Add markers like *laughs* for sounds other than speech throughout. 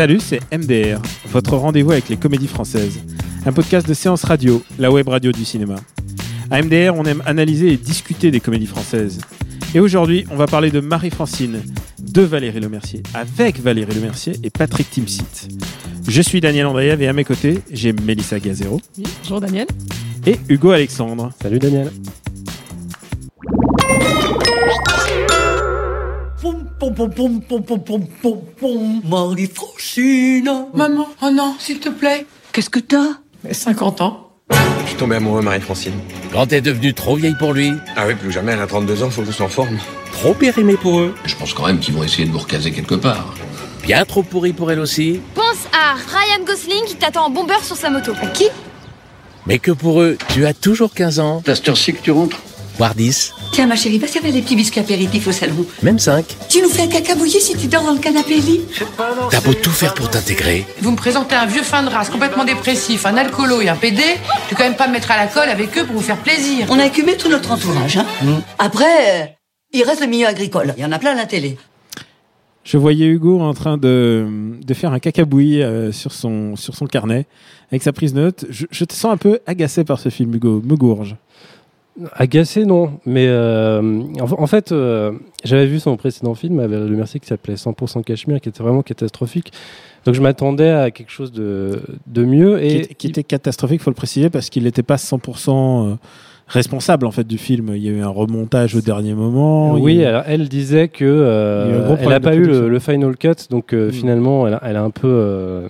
Salut, c'est MDR, votre rendez-vous avec les comédies françaises. Un podcast de séance radio, la web radio du cinéma. À MDR, on aime analyser et discuter des comédies françaises. Et aujourd'hui, on va parler de Marie-Francine, de Valérie Lemercier, avec Valérie Lemercier et Patrick Timsit. Je suis Daniel Andreev et à mes côtés, j'ai Mélissa Gazero Bonjour Daniel. et Hugo Alexandre. Salut Daniel. Pom pom pom pom pom pom pom pom. Marie-Francine. Maman, oh non, s'il te plaît. Qu'est-ce que t'as? 50 ans. Je suis tombé amoureux, Marie-Francine. Quand t'es devenue trop vieille pour lui? Ah oui, plus jamais, elle a 32 ans, faut que je sois en forme. Trop périmée pour eux? Je pense quand même qu'ils vont essayer de nous recaser quelque part. Bien trop pourri pour elle aussi? Pense à Ryan Gosling qui t'attend en bombeur sur sa moto. À qui? Mais que pour eux, tu as toujours 15 ans? T'as cette heure-ci que tu rentres voire 10, Tiens ma chérie, va servir les petits biscuits apéritifs au salon. même 5. Tu nous fais un caca bouilli si tu dors dans le canapé lit T'as beau tout faire pour t'intégrer, Vous me présentez un vieux fin de race complètement dépressif, un alcoolo et un PD. Tu peux quand même pas me mettre à la colle avec eux pour vous faire plaisir. On a écumé tout notre entourage. Hein. Après, euh, il reste le milieu agricole. Il y en a plein à la télé. Je voyais Hugo en train de, de faire un cacabouillis euh, sur, son, sur son carnet avec sa prise de notes. Je, je te sens un peu agacé par ce film, Hugo. Me gourge. Agacé, non. Mais euh, en, en fait, euh, j'avais vu son précédent film avec Le Mercier qui s'appelait 100% Cachemire, qui était vraiment catastrophique. Donc je m'attendais à quelque chose de, de mieux. Et était- qui était catastrophique, faut le préciser, parce qu'il n'était pas 100% euh, responsable en fait du film. Il y a eu un remontage au dernier moment. Il oui, eu- alors, elle disait que euh, Il elle n'a pas eu le, final cut, donc euh, Mm. finalement, elle a, elle a un peu, euh,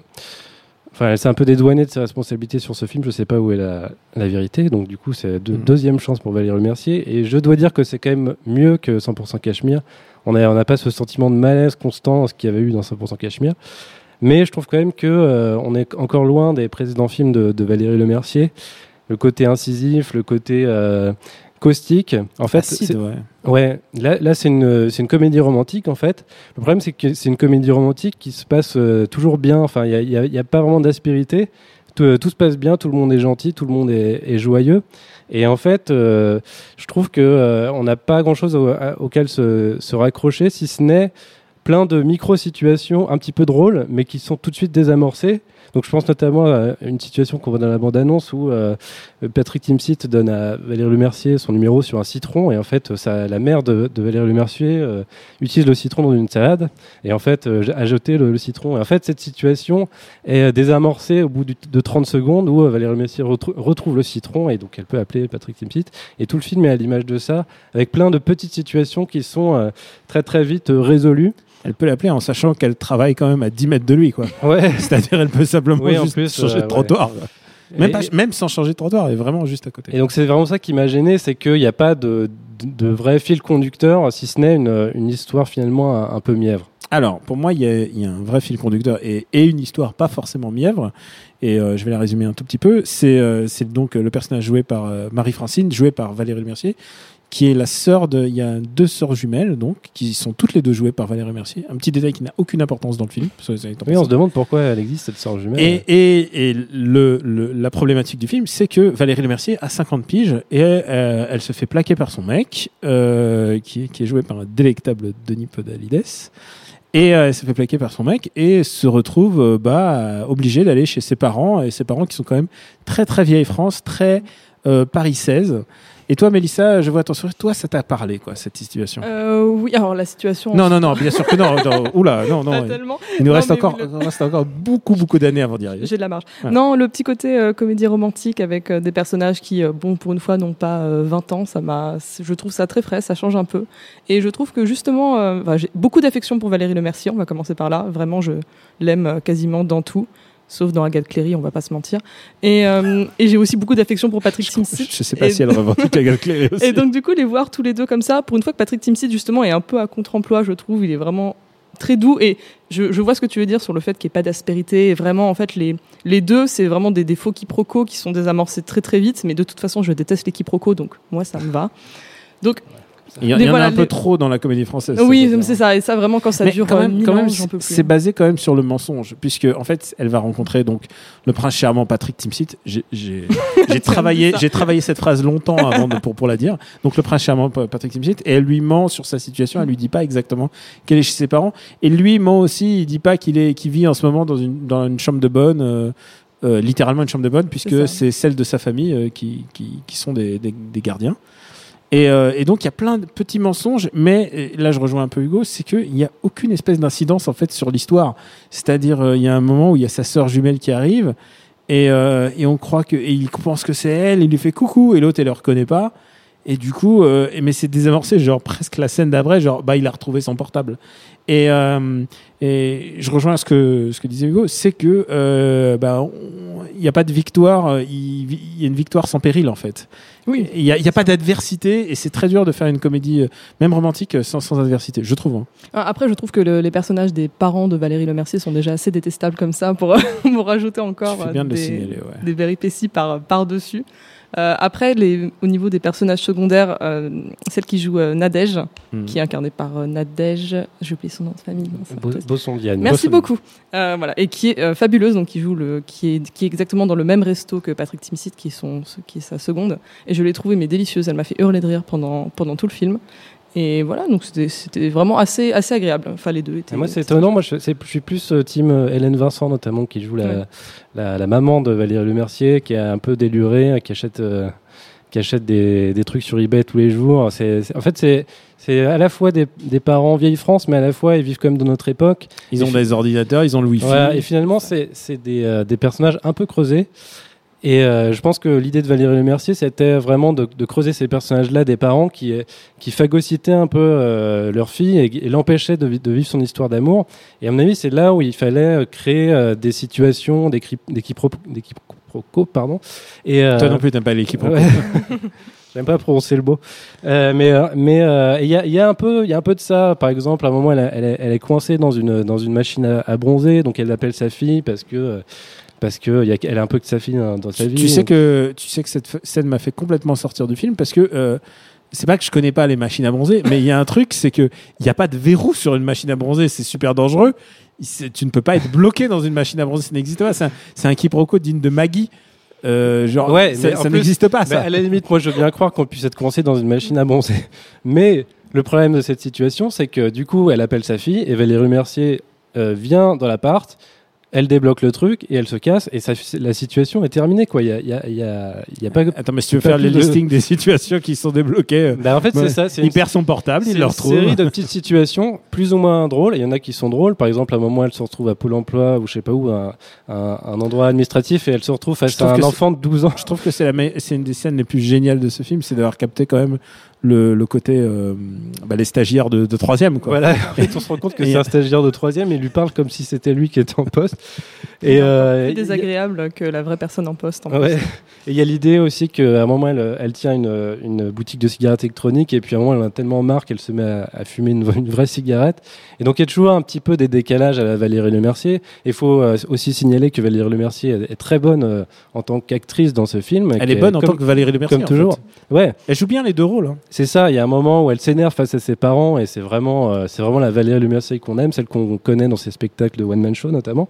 enfin, elle s'est un peu dédouanée de ses responsabilités sur ce film. Je sais pas où est la, la vérité, donc du coup, c'est la deux- Mm. deuxième chance pour Valérie Mercier. Et je dois dire que c'est quand même mieux que 100% Cachemire. On n'a on pas ce sentiment de malaise constant, ce qu'il y avait eu dans 100% Cachemire. Mais je trouve quand même que euh, on est encore loin des précédents films de, de Valérie Lemercier. Le côté incisif, le côté euh, caustique. En fait, Acide, ouais. Ouais, là, là c'est une, c'est une comédie romantique en fait. Le problème c'est que c'est une comédie romantique qui se passe euh, toujours bien. Enfin, il n'y a, a- pas vraiment d'aspérité. Tout, euh, tout se passe bien, tout le monde est gentil, tout le monde est, est joyeux. Et en fait, euh, je trouve que euh, on n'a pas grand-chose au- auquel se, se raccrocher, si ce n'est plein de micro-situations un petit peu drôles, mais qui sont tout de suite désamorcées. Donc je pense notamment à une situation qu'on voit dans la bande-annonce où euh, Patrick Timsit donne à Valérie Lemercier son numéro sur un citron et en fait ça, la mère de, Valérie Lemercier euh, utilise le citron dans une salade et en fait euh, a jeté le, citron. Et en fait cette situation est euh, désamorcée au bout de 30 secondes où euh, Valérie Lemercier retrou- retrouve le citron et donc elle peut appeler Patrick Timsit et tout le film est à l'image de ça avec plein de petites situations qui sont euh, très très vite euh, résolues. Elle peut l'appeler en sachant qu'elle travaille quand même à 10 mètres de lui, quoi. Ouais. *laughs* C'est-à-dire, elle peut simplement Oui, en juste plus, changer euh, de trottoir. Même, Et- pas- même sans changer de trottoir, elle est vraiment juste à côté. Et donc c'est vraiment ça qui m'a gêné, c'est qu'il n'y a pas de, de, de vrai fil conducteur, si ce n'est une, une histoire finalement un, un peu mièvre. Alors, pour moi, il y, y a un vrai fil conducteur et, et une histoire pas forcément mièvre. Et euh, je vais la résumer un tout petit peu. C'est euh, donc euh, le personnage joué par euh, Marie-Francine, joué par Valérie Mercier, qui est la sœur de. Il y a deux sœurs jumelles, donc, qui sont toutes les deux jouées par Valérie Mercier. Un petit détail qui n'a aucune importance dans le film. dit en Oui, on se demande pourquoi elle existe cette sœur jumelle. Et, et, et le, le- la problématique du film, c'est que Valérie Lemercier a 50 piges et euh, elle se fait plaquer par son mec, euh, qui, qui est joué par un délectable Denis Podalides. Et euh, elle se fait plaquer par son mec et se retrouve euh, bah, obligée d'aller chez ses parents, et ses parents qui sont quand même très très vieille France, très euh, Paris 16. Et toi, Mélissa, je vois ton sourire, toi, ça t'a parlé, quoi, cette situation Euh, oui, alors la situation. Non, non, non, bien sûr que non. non oula, non, *laughs* Pas non. tellement. Il nous Non, reste, encore, le- reste encore beaucoup, beaucoup d'années avant d'y arriver. J'ai de la marge. Non, le petit côté euh, comédie romantique avec euh, des personnages qui, euh, bon, pour une fois, n'ont pas euh, 20 ans, ça m'a, je trouve ça très frais, ça change un peu. Et je trouve que justement, enfin, j'ai beaucoup d'affection pour Valérie Lemercier, on va commencer par là. Vraiment, je l'aime quasiment dans tout. Sauf dans Agathe Cléry, on va pas se mentir. Et, euh, et j'ai aussi beaucoup d'affection pour Patrick Timsit. Je sais pas Et- si elle revendique Agathe Cléry *laughs* aussi. Et donc du coup, les voir tous les deux comme ça, pour une fois que Patrick Timsit justement est un peu à contre-emploi, je trouve, il est vraiment très doux et je, je vois ce que tu veux dire sur le fait qu'il n'y ait pas d'aspérité. Et vraiment, en fait, les, les deux, c'est vraiment des défauts quiproquos qui sont désamorcés très très vite. Mais de toute façon, je déteste les quiproquos, donc moi, ça me va. Donc, Il y, en- voilà, a un peu trop dans la comédie française. oui, c'est ça. Et ça, vraiment, quand ça Mais dure quand euh, même, quand même, c'est basé quand même sur le mensonge, puisque en fait, elle va rencontrer donc le prince charmant Patrick Timsit. J'ai *laughs* travaillé, j'ai travaillé cette phrase longtemps avant de, pour pour la dire. Donc le prince charmant Pa- Patrick Timsit, et elle lui ment sur sa situation. Elle lui dit pas exactement qu'elle est chez ses parents, et lui ment aussi. Il dit pas qu'il est, qu'il vit en ce moment dans une dans une chambre de bonne. euh, euh, littéralement une chambre de bonne puisque c'est celle de sa famille euh, qui, qui, qui sont des, des, des gardiens et, euh, et donc il y a plein de petits mensonges, mais euh, là je rejoins un peu Hugo, c'est qu'il n'y a aucune espèce d'incidence en fait sur l'histoire. C'est-à-dire euh, il y a un moment où il y a sa sœur jumelle qui arrive et, euh, et on croit que et il pense que c'est elle, il lui fait coucou et l'autre elle le reconnaît pas. Et du coup, euh, mais c'est désamorcé, genre presque la scène d'après, genre bah il a retrouvé son portable. Et, euh, et je rejoins ce que ce que disait Hugo, c'est que euh, bah il n'y a pas de victoire, euh, il, il y a une victoire sans péril en fait. Oui. Il n'y a, pas d'adversité et c'est très dur de faire une comédie, euh, même romantique, sans, sans adversité, je trouve. hein. Ah, Après, je trouve que le- les personnages des parents de Valérie Lemercier sont déjà assez détestables comme ça pour, *laughs* pour rajouter encore euh, de des, signaler, ouais. des péripéties par, par-dessus. Euh, après, les, au niveau des personnages secondaires, euh, celle qui joue euh, Nadège, Hmm. qui est incarnée par euh, Nadège, j'ai oublié son nom de famille. non, ça Bo- peut- Bosson Diane. Merci beaucoup. Voilà, et qui est fabuleuse, donc qui joue le, qui est, qui est exactement dans le même resto que Patrick Timsit, qui est son, qui est sa seconde. Et je l'ai trouvée mais délicieuse. Elle m'a fait hurler de rire pendant pendant tout le film. Et voilà, donc c'était c'était vraiment assez assez agréable. Enfin, les deux étaient. Et moi, c'est étonnant. Moi, je, suis plus euh, team euh, Hélène Vincent, notamment, qui joue la, Ouais. la, la maman de Valérie Lemercier, qui est un peu délurée, euh, qui achète, euh, qui achète des, des trucs sur eBay tous les jours. C'est, c'est- en fait, c'est, c'est à la fois des, des parents vieille France, mais à la fois, ils vivent quand même dans notre époque. Ils ont Et des ordinateurs, ils ont le Wi-Fi. Voilà, et finalement, c'est, c'est des, euh, des personnages un peu creusés. Et euh, je pense que l'idée de Valérie Lemercier, c'était vraiment de, de creuser ces personnages-là des parents qui, qui phagocytaient un peu euh, leur fille et, et l'empêchaient de, vi- de vivre son histoire d'amour. Et à mon avis, c'est là où il fallait euh, créer euh, des situations, des, cri- des, quiproquos, des quiproquos, pardon. Et, euh, Toi non plus, t'aimes pas l'équipe. Ouais. *laughs* J'aime pas prononcer le mot. Euh, mais euh, mais euh, il y, a, y a un peu il y a un peu de ça. Par exemple, à un moment, elle, a- elle, est- elle est coincée dans une dans une machine à, à bronzer, donc elle appelle sa fille parce que euh, parce que y a, elle a un peu que sa fille hein, dans sa vie. Tu sais que tu sais que cette scène m'a fait complètement sortir du film parce que euh, c'est pas que je connais pas les machines à bronzer, mais il y a un truc, c'est que il y a pas de verrou sur une machine à bronzer, c'est super dangereux. Tu ne peux pas être bloqué dans une machine à bronzer, ça n'existe pas. C'est un, un quiproquo digne de Maggie. Euh, genre, Ouais, ça, n'existe pas. Bah, Ça. à la limite, moi, je veux bien croire qu'on puisse être coincé dans une machine à bronzer. Mais le problème de cette situation, c'est que du coup, elle appelle sa fille et Valérie Mercier euh, vient dans l'appart. Elle débloque le truc et elle se casse et ça, la situation est terminée quoi. Il y a, y a, y a, y a pas. Attends, mais si tu veux faire le plus de- listing des *laughs* situations qui sont débloquées, euh, Bah, en fait, c'est ça. il une- perd son portable, il le une retrouve. série de *laughs* petites situations plus ou moins drôles. Il y en a qui sont drôles. Par exemple, à un moment, elle se retrouve à Pôle emploi ou je sais pas où, un, un, un endroit administratif et elle se retrouve face à un enfant de 12 ans. Je trouve que c'est la c'est une des scènes les plus géniales de ce film, c'est d'avoir capté quand même le, le côté euh, bah, les stagiaires de, de troisième quoi. Voilà, *laughs* en fait, on se rend compte que c'est un stagiaire de troisième et il lui parle comme si c'était lui qui était en poste. Et euh, plus a- désagréable que la vraie personne en poste. En Ouais. plus. *laughs* Et il y a l'idée aussi qu'à un moment, elle, elle tient une, une boutique de cigarettes électroniques et puis à un moment, elle en a tellement marre qu'elle se met à, à fumer une, une vraie cigarette. Et donc, il y a toujours un petit peu des décalages à la Valérie Lemercier. Et il faut euh, aussi signaler que Valérie Lemercier est, est très bonne euh, en tant qu'actrice dans ce film. Elle est bonne en comme- tant que Valérie Lemercier. Comme en toujours. fait. Ouais, Elle joue bien les deux rôles. hein. C'est ça. Il y a un moment où elle s'énerve face à ses parents et c'est vraiment, euh, c'est vraiment la Valérie Lemercier qu'on aime, celle qu'on connaît dans ses spectacles de one man show notamment.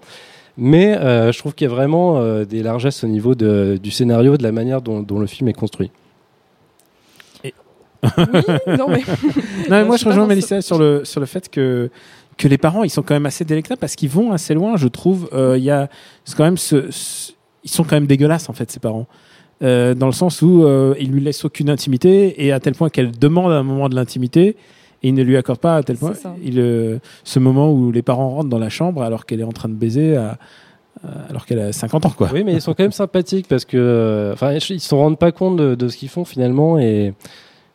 Mais euh, je trouve qu'il y a vraiment euh, des largesses au niveau de- du scénario, de la manière dont, dont le film est construit. Oui, *laughs* non mais. Non, mais moi, je rejoins Mélissa sur le, sur le fait que, que les parents, ils sont quand même assez délectables parce qu'ils vont assez loin, je trouve. Euh, Il y a, c'est quand même ce, ce- ils sont quand même dégueulasses, en fait, ces parents. Euh, dans le sens où euh, ils lui laissent aucune intimité et à tel point qu'elle demande un moment de l'intimité et il ne lui accorde pas à tel point il, euh, ce moment où les parents rentrent dans la chambre alors qu'elle est en train de baiser à- alors qu'elle a 50 ans quoi. Oui, mais ils sont quand même sympathiques parce que, euh, enfin, ils se rendent pas compte de, de ce qu'ils font finalement et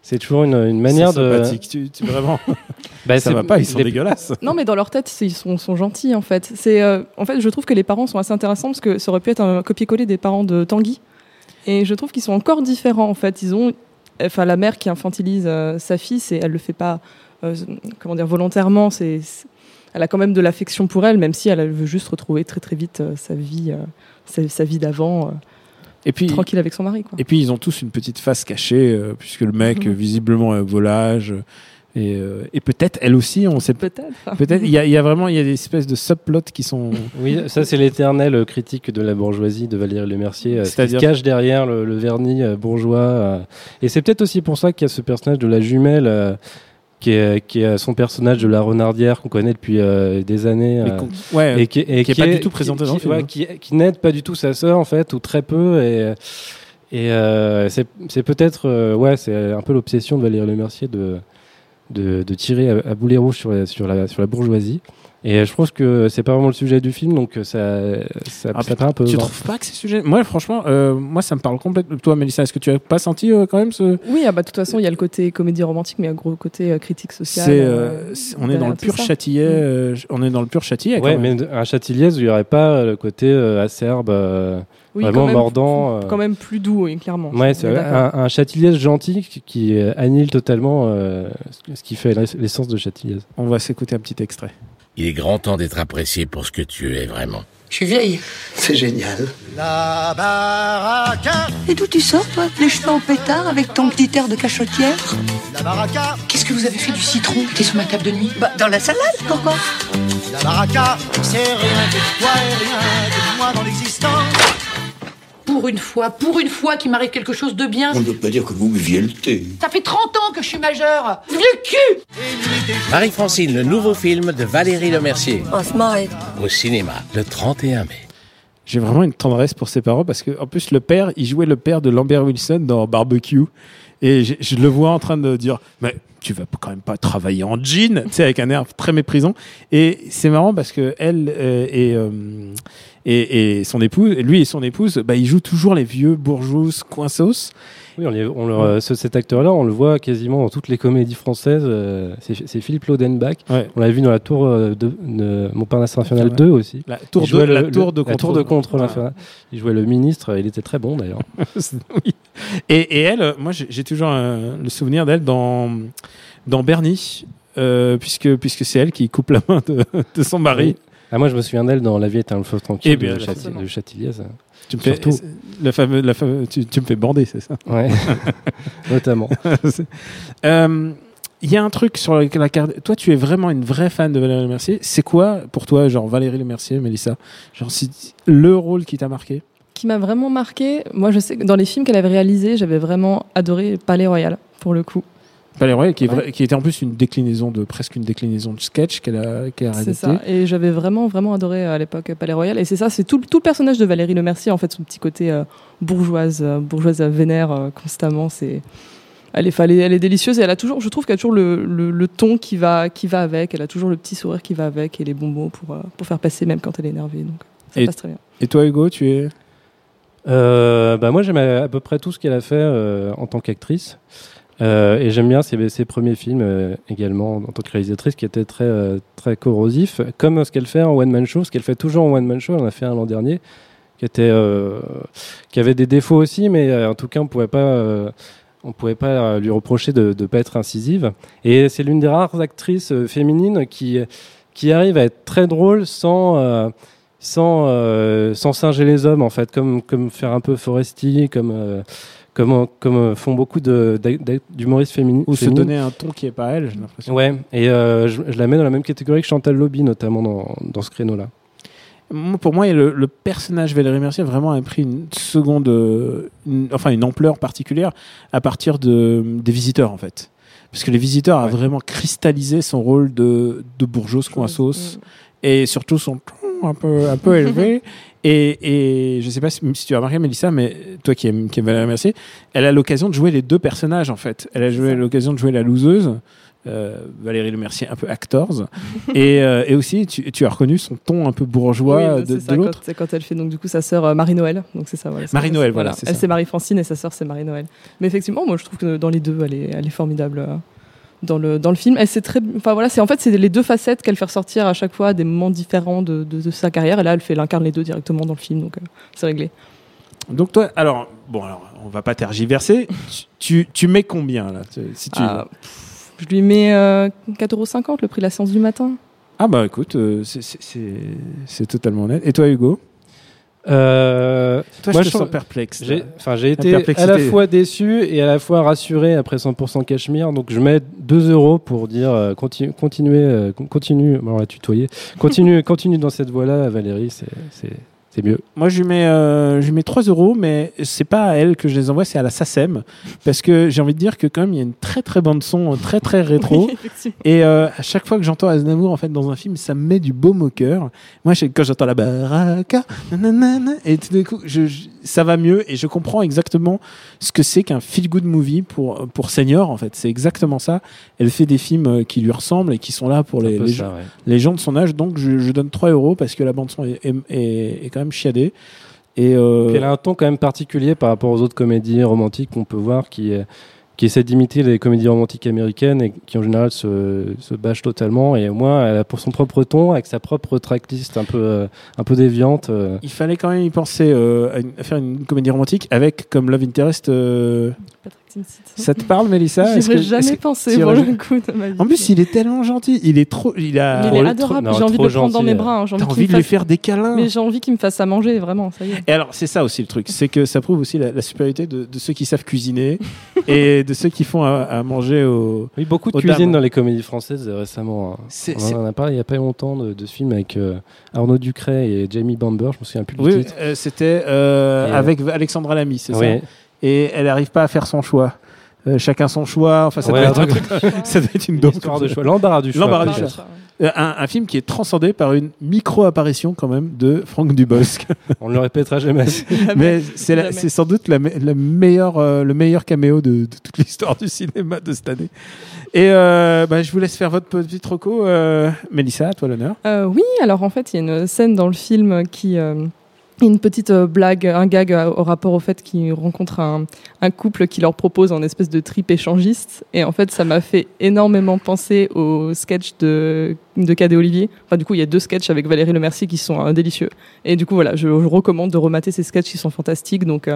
C'est toujours une, une manière de. sympathique, tu, tu- vraiment. *laughs* Bah, ça va pas, ils sont les- dégueulasses. Non, mais dans leur tête, ils sont, sont gentils en fait. C'est, euh, en fait, je trouve que les parents sont assez intéressants parce que ça aurait pu être un copier-coller des parents de Tanguy. Et je trouve qu'ils sont encore différents en fait. Ils ont, enfin, la mère qui infantilise euh, sa fille, c'est, elle le fait pas, euh, comment dire, volontairement. C'est, elle a quand même de l'affection pour elle, même si elle, elle veut juste retrouver très très vite euh, sa vie, sa, sa vie d'avant, Et puis, tranquille avec son mari. Quoi. et puis ils ont tous une petite face cachée, puisque le mec, euh, *laughs* visiblement, est volage. Et, euh, et peut-être elle aussi, on sait pas. Peut-être. Peut-être il y, a- il y a vraiment il y a des espèces de subplots qui sont. Oui, ça c'est l'éternelle critique de la bourgeoisie de Valérie Lemercier, euh, ce qui se C'est-à-dire cache derrière le, le vernis euh, bourgeois. euh. Et c'est peut-être aussi pour ça qu'il y a ce personnage de la jumelle, euh, qui, est, qui est son personnage de la renardière qu'on connaît depuis euh, des années. euh, ouais, et qui, et qui est pas du tout présenté qui, dans le qui- film, ouais, hein. qui, qui n'aide pas du tout sa sœur en fait, ou très peu. Et, et euh, c'est peut-être euh, ouais, c'est un peu l'obsession de Valérie Lemercier de, de, de tirer à, à boulet rouge sur la, sur, la, sur la bourgeoisie. Et je pense que c'est pas vraiment le sujet du film, donc ça, ça, Ah, ça un peu. tu trouves pas que c'est sujet? Moi, franchement, euh, moi, ça me parle complètement. Toi, Mélissa, est-ce que tu as pas senti euh, quand même ce Oui, ah bah, de toute façon, il y a le côté comédie romantique, mais il y a un gros côté euh, critique sociale. C'est, euh, euh, c'est- on est dans le pur châtillet. Mm. euh, on est dans le pur châtillet. Ouais, quand même. mais un Châtilliez où il n'y aurait pas le côté euh, acerbe, euh, Oui, vraiment quand même, mordant. euh. Quand même plus doux, oui, clairement. Ouais, On c'est un, un gentil qui, qui euh, annihile totalement euh, ce qui fait l'essence de Châtilliez. On va s'écouter un petit extrait. Il est grand temps d'être apprécié pour ce que tu es vraiment. Je suis vieille. C'est génial. Et d'où tu sors, toi Les cheveux en pétard avec ton petit air de cachotière? Qu'est-ce que vous avez fait du citron qui était sur ma table de nuit? Bah, dans la salade, pourquoi? La baraka, c'est rien que toi et rien que moi dans l'existence. Pour une fois, pour une fois qu'il m'arrive quelque chose de bien. On ne peut pas dire que vous buviez le thé. Ça fait 30 ans que je suis majeure. Vieux cul Marie-Francine, le nouveau film de Valérie Lemercier. On va se marrer. Au cinéma, le 31 mai. J'ai vraiment une tendresse pour ses parents parce que, en plus, le père, il jouait le père de Lambert Wilson dans Barbecue. Et je le vois en train de dire, mais tu vas quand même pas travailler en jean, tu sais, avec un air très méprisant. Et c'est marrant parce que elle euh, et, euh, et, et son épouse, lui et son épouse, bah, ils jouent toujours les vieux bourgeois coinsos. Oui, on les- on le- euh, ce- cet acteur-là, on le voit quasiment dans toutes les comédies françaises. euh, c'est Philippe Lodenbach. Ouais. On l'a vu dans la tour euh, de, de Montparnasse Infernal Ouais. 2 aussi. La tour de, la le- tour le- de la tour de contrôle. Il jouait le ministre, il était très bon d'ailleurs. *laughs* oui. Et, et elle, moi j'ai toujours le souvenir d'elle dans, dans Bernie, puisque, puisque c'est elle qui coupe la main de, de son mari. Ah, moi je me souviens d'elle dans La vie est un feu tranquille Eh bien, de, la- Châti- de Châtilliez. Tu me fais, Surtout. la fameux, la fameux- tu, tu me fais bander, c'est ça? Ouais, *laughs* notamment. Euh, Il y a un truc sur la, la carte. Toi, tu es vraiment une vraie fan de Valérie Lemercier. C'est quoi pour toi, genre Valérie Lemercier, Mélissa? Genre, le rôle qui t'a marqué? Qui m'a vraiment marqué, moi je sais que dans les films qu'elle avait réalisés, j'avais vraiment adoré Palais Royal, pour le coup. Palais Royal, qui, est vrai- qui était en plus une déclinaison de presque une déclinaison de sketch qu'elle a, qu'elle a C'est réalisé. ça. Et j'avais vraiment, vraiment adoré à l'époque Palais Royal. Et c'est ça, c'est tout, le- tout le personnage de Valérie Lemercier, en fait, son petit côté euh, bourgeoise, euh, bourgeoise euh, vénère euh, constamment. C'est, elle est, elle est, elle est délicieuse et elle a toujours, je trouve qu'elle a toujours le, le, le ton qui va, qui va avec. Elle a toujours le petit sourire qui va avec et les bons mots pour, euh, pour faire passer même quand elle est énervée. Donc ça Et- passe très bien. Et toi, Hugo, tu es. Euh, bah moi j'aime à, à peu près tout ce qu'elle a fait euh, en tant qu'actrice. Euh, et j'aime bien ses, premiers films euh, également en tant que réalisatrice qui étaient très, euh, très corrosifs, comme ce qu'elle fait en one man show, ce qu'elle fait toujours en one man show, elle en a fait un l'an dernier, qui, était, qui avait des défauts aussi, mais en tout cas on pouvait pas, on pouvait pas lui reprocher de ne pas être incisive. Et c'est l'une des rares actrices féminines qui, qui arrive à être très drôle sans... sans, sans singer les hommes en fait, comme, comme faire un peu Foresti, comme, comme, comme euh, font beaucoup d'humoristes féminin- Ou se féminines. donner un ton qui est pas elle, j'ai l'impression. Ouais, et euh, je, je la mets dans la même catégorie que Chantal Lobby, notamment dans, dans ce créneau-là. Pour moi, le, le personnage Valérie Mercier vraiment a pris une seconde, euh, une- enfin une ampleur particulière à partir de, des visiteurs en fait. Parce que les visiteurs a vraiment cristallisé son rôle de, de bourgeoise coinsos et surtout son ton un peu, un peu élevé. *laughs* Et, et je sais pas si, si tu as remarqué, Mélissa, mais toi qui aimes, qui aimes Valérie Mercier, elle a l'occasion de jouer les deux personnages en fait. Elle a joué l'occasion de jouer la loseuse euh, Valérie Lemercier un peu actors. *laughs* et, euh, et aussi, tu, tu as reconnu son ton un peu bourgeois Oui, bah, de, de l'autre. c'est quand elle fait donc du coup sa sœur euh, Marie Noël donc c'est ça voilà, c'est- Marie-Noël, voilà, elle c'est Marie Francine et sa sœur c'est Marie Noël mais effectivement moi je trouve que dans les deux elle est, elle est formidable dans le dans le film. Elle c'est très enfin voilà c'est en fait c'est les deux facettes qu'elle fait ressortir à chaque fois à des moments différents de, de, de sa carrière. Et là elle fait elle incarne les deux directement dans le film donc euh, c'est réglé. Donc toi, alors, bon, alors, on va pas tergiverser. tu, tu, mets combien là si tu... Ah, pff, je lui mets euh, 4,50€ le prix de la séance du matin. Ah bah écoute, euh, c'est- c'est- c'est c'est totalement net. Et toi Hugo? Euh, Toi, moi, je te je sens perplexe. Enfin, j'ai été à la fois déçu et à la fois rassuré après 100% Cachemire. Donc, je mets 2 euros pour dire euh, continue, euh, con- continue. bon, on va tutoyer. Continue, *laughs* continue dans cette voie-là, Valérie. C'est, c'est, mieux. Moi, je lui mets, euh, je lui mets 3 euros, mais c'est pas à elle que je les envoie, c'est à la SACEM. Parce que j'ai envie de dire que, quand même, il y a une très très bande son, euh, très très *laughs* rétro. Oui. Et euh, à chaque fois que j'entends Aznavour en fait dans un film, ça me met du baume au cœur. Moi, je- quand j'entends la baraka, nanana, et tout d'un coup, je, je- ça va mieux et je comprends exactement ce que c'est qu'un feel good movie pour pour senior. En fait, c'est exactement ça. Elle fait des films qui lui ressemblent et qui sont là pour les, les ça, gens, ouais. les gens de son âge. Donc, je, je donne 3 euros parce que la bande son est, est, est- est quand même chiadée. Et euh, Puis elle a un ton quand même particulier par rapport aux autres comédies romantiques qu'on peut voir qui, euh, qui essaient d'imiter les comédies romantiques américaines et qui en général se, se bâchent totalement. Et au moins, elle a pour son propre ton, avec sa propre tracklist un peu, euh, un peu déviante. euh, il fallait quand même y penser euh, à, une- à faire une comédie romantique avec comme love interest. euh, Patrick. Ça te parle, Mélissa? J'y Est-ce aurais que- est-ce jamais que- pensé pour le coup de ma vie. En plus, il est tellement gentil. Il est trop. Il a. Il est adorable, j'ai envie de le prendre dans mes euh. bras. hein, j'ai envie de lui faire des câlins? Mais j'ai envie qu'il me fasse à manger, vraiment, ça y est. Et alors, c'est ça aussi le truc, c'est que ça prouve aussi la, la supériorité de, de ceux qui savent cuisiner *laughs* et de ceux qui font à, à manger au. Oui, beaucoup de cuisine dames. dans les comédies françaises euh, récemment. hein. On en a parlé il n'y a pas longtemps de, de ce film avec euh, Arnaud Ducret et Jamie Bamber, je me souviens plus du Oui, titre. euh, c'était euh, avec Alexandra Lamy, c'est ça? Et elle n'arrive pas à faire son choix. Euh, chacun son choix. Enfin, ça, Ouais, doit, être un un truc- *laughs* ça doit être une dose. Histoire de choix. L'embarras du choix. L'embarras du choix. Euh, un, un film qui est transcendé par une micro-apparition quand même de Franck Dubosc. *laughs* On ne le répétera jamais. *laughs* Mais c'est la- Jamais. c'est sans doute la, la meilleure, euh, le meilleur caméo de, de toute l'histoire du cinéma de cette année. Et euh, bah, je vous laisse faire votre petit troco. Euh, Mélissa, à toi l'honneur. Euh, oui, alors en fait, il y a une scène dans le film qui. Une petite euh, blague, un gag euh, au rapport au fait qu'ils rencontrent un, un couple qui leur propose un espèce de trip échangiste. Et en fait, ça m'a fait énormément penser au sketch de, de Cadet Olivier. Enfin, du coup, il y a deux sketchs avec Valérie Lemercier qui sont euh, délicieux. Et du coup, voilà, je, recommande de remater ces sketchs qui sont fantastiques. Donc,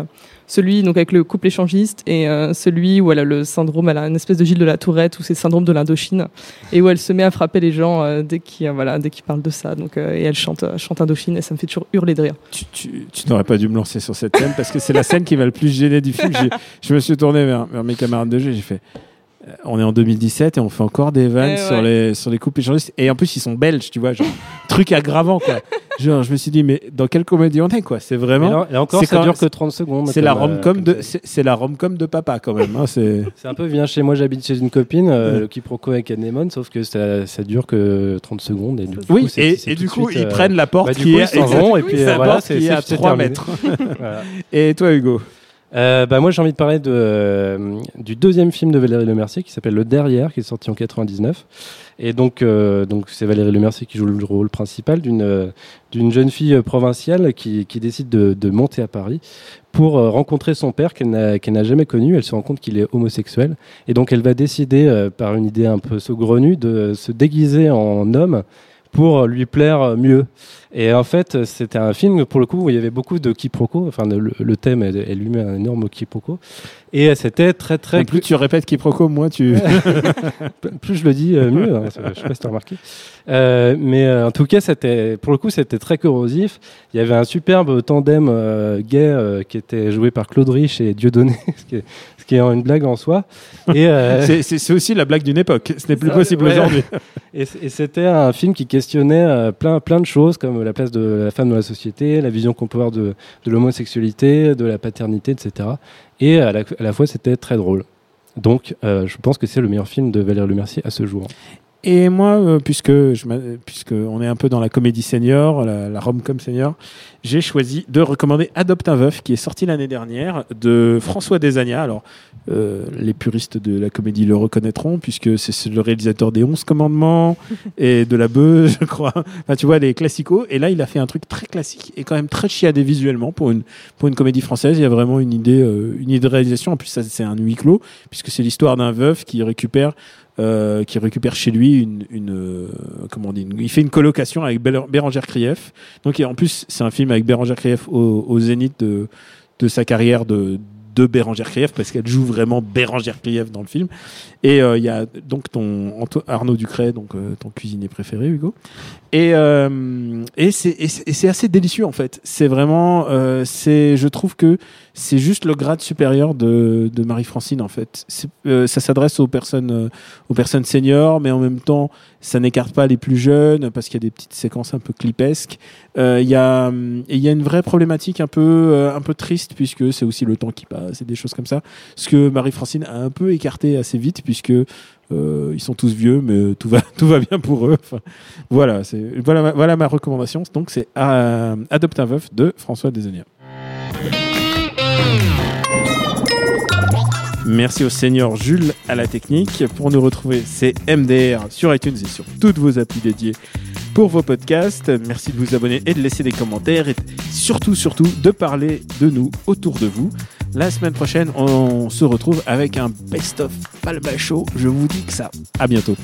celui donc avec le couple échangiste et celui où elle a le syndrome, elle a une espèce de Gilles de la Tourette ou c'est le syndrome de l'Indochine et où elle se met à frapper les gens dès qu'ils voilà, dès qu'ils parlent de ça. Donc, et elle chante, chante Indochine et ça me fait toujours hurler de rire. Tu- tu n'aurais pas dû me lancer sur cette scène parce que c'est la scène qui m'a le plus gêné du film. Je me suis tourné vers, vers mes camarades de jeu. J'ai fait. euh, On est en 2017 et on fait encore des vannes Eh sur, les, sur les couples échangistes. Et en plus, ils sont belges, tu vois. Genre, truc aggravant, quoi. Genre, je me suis dit, mais dans quelle comédie on est, quoi? C'est vraiment. là, là encore, ça quand- dure que 30 secondes. C'est la euh, rom-com de, c'est la rom-com de papa, quand même. hein, *laughs* c'est. Un peu viens chez moi, j'habite chez une copine, euh, le quiproquo avec Anemone, sauf que ça, ça dure que 30 secondes. Et du coup, Oui, c'est- et, et du coup, suite, ils euh, prennent la porte bah, qui coup, est. ils s'en vont, et puis, c'est la voilà, porte c'est- qui est à c'est 3 terminé. mètres. *laughs* Et toi, Hugo? Euh, bah, moi, j'ai envie de parler de, euh, du deuxième film de Valérie Lemercier qui s'appelle Le Derrière, qui est sorti en 99. Et donc, euh, donc c'est Valérie Lemercier qui joue le rôle principal d'une euh, d'une jeune fille provinciale qui, qui décide de, de monter à Paris pour rencontrer son père qu'elle n'a jamais connu. Elle se rend compte qu'il est homosexuel. Et donc, elle va décider, par une idée un peu saugrenue, de se déguiser en homme pour lui plaire mieux. Et en fait, c'était un film, pour le coup, où il y avait beaucoup de quiproquos. Enfin, le, thème est, est lui-même un énorme quiproquo. Et c'était très, très... Et Plus tu répètes quiproquo, moins tu. *laughs* plus je le dis, euh, mieux. hein, je sais pas si tu as remarqué. Euh, mais euh, en tout cas, c'était, pour le coup, c'était très corrosif. Il y avait un superbe tandem euh, gay euh, qui était joué par Claude Rich et Dieudonné, *laughs* ce qui est, ce qui est une blague en soi. Et, euh, *laughs* C'est- aussi la blague d'une époque. Ce n'est plus Ça, possible ouais. aujourd'hui. Et, c'était un film qui questionnait euh, plein, plein de choses, comme la place de la femme dans la société, la vision qu'on peut avoir de, de l'homosexualité, de la paternité, etc. Et à la, à la fois, c'était très drôle. Donc, euh, je pense que c'est le meilleur film de Valérie Lemercier à ce jour. Et moi, euh, puisque, je puisque on est un peu dans la comédie senior, la, la rom-com senior, j'ai choisi de recommander Adopte un veuf, qui est sorti l'année dernière, de François Desagna. Alors, euh, les puristes de la comédie le reconnaîtront, puisque c'est c'est le réalisateur des 11 commandements *laughs* et de la bœuf, je crois. Enfin, tu vois, les classicos. Et là, il a fait un truc très classique et quand même très chiadé visuellement pour une, pour une comédie française. Il y a vraiment une idée, euh, une idée de réalisation. En plus, ça, c'est un huis clos, puisque c'est l'histoire d'un veuf qui récupère euh, qui récupère chez lui une, une euh, comment on dit, une- il fait une colocation avec Bérangère Krief. Donc et en plus c'est un film avec Bérangère Krief au, au zénith de, de sa carrière de de Bérangère Krief parce qu'elle joue vraiment Bérangère Krief dans le film. Et euh, il y a donc ton Arnaud Ducret, donc euh, ton cuisinier préféré, Hugo. Et euh, et c'est assez délicieux en fait. C'est vraiment euh, c'est je trouve que c'est juste le grade supérieur de Marie-Francine en fait. Euh, ça s'adresse aux personnes euh, aux personnes seniors, mais en même temps ça n'écarte pas les plus jeunes parce qu'il y a des petites séquences un peu clipesques. Euh, Il y a y a une vraie problématique un peu un peu triste puisque c'est aussi le temps qui passe et des choses comme ça. Ce que Marie-Francine a un peu écarté assez vite puisque ils sont tous vieux, mais tout va *laughs* tout va bien pour eux. Voilà, voilà voilà ma recommandation. Donc c'est Adopte un veuf de François Desagna. Merci au seigneur Jules à la technique. Pour nous retrouver, c'est MDR sur iTunes et sur toutes vos applis dédiées pour vos podcasts. Merci de vous abonner et de laisser des commentaires et surtout, surtout, de parler de nous autour de vous. La semaine prochaine, on se retrouve avec un best-of Palma. Je vous dis que ça. À bientôt.